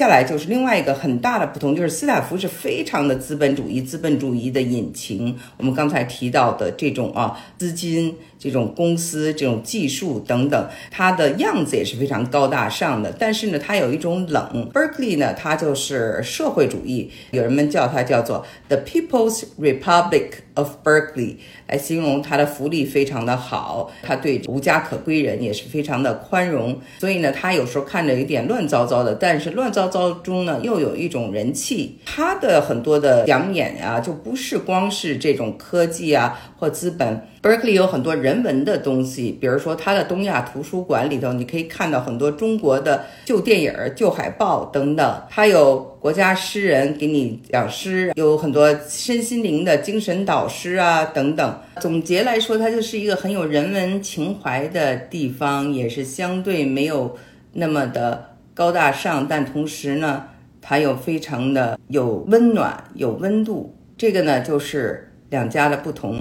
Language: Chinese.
接下来就是另外一个很大的不同，就是斯坦福是非常的资本主义，资本主义的引擎。我们刚才提到的这种啊资金、这种公司、这种技术等等，它的样子也是非常高大上的。但是呢，它有一种冷。Berkeley 呢，它就是社会主义，有人们叫它叫做 The People's Republic of Berkeley，来形容它的福利非常的好，它对无家可归人也是非常的宽容。所以呢，它有时候看着有点乱糟糟的，但是乱糟。糟中呢，又有一种人气。他的很多的讲演啊，就不是光是这种科技啊或资本。Berkeley 有很多人文的东西，比如说他的东亚图书馆里头，你可以看到很多中国的旧电影、旧海报等等。他有国家诗人给你讲诗，有很多身心灵的精神导师啊等等。总结来说，它就是一个很有人文情怀的地方，也是相对没有那么的。高大上，但同时呢，它又非常的有温暖、有温度。这个呢，就是两家的不同。